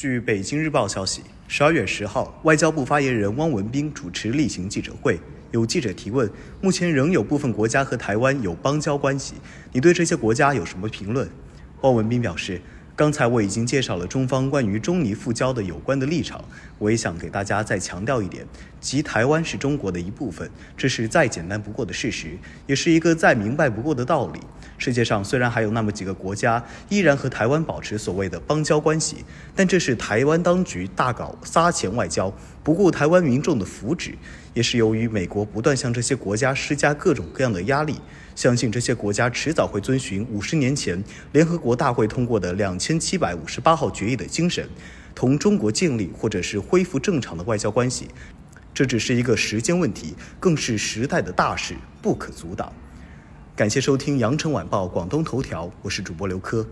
据北京日报消息，十二月十号，外交部发言人汪文斌主持例行记者会，有记者提问：目前仍有部分国家和台湾有邦交关系，你对这些国家有什么评论？汪文斌表示。刚才我已经介绍了中方关于中尼复交的有关的立场，我也想给大家再强调一点，即台湾是中国的一部分，这是再简单不过的事实，也是一个再明白不过的道理。世界上虽然还有那么几个国家依然和台湾保持所谓的邦交关系，但这是台湾当局大搞撒钱外交，不顾台湾民众的福祉，也是由于美国不断向这些国家施加各种各样的压力。相信这些国家迟早会遵循五十年前联合国大会通过的两千七百五十八号决议的精神，同中国建立或者是恢复正常的外交关系。这只是一个时间问题，更是时代的大事，不可阻挡。感谢收听羊城晚报广东头条，我是主播刘科。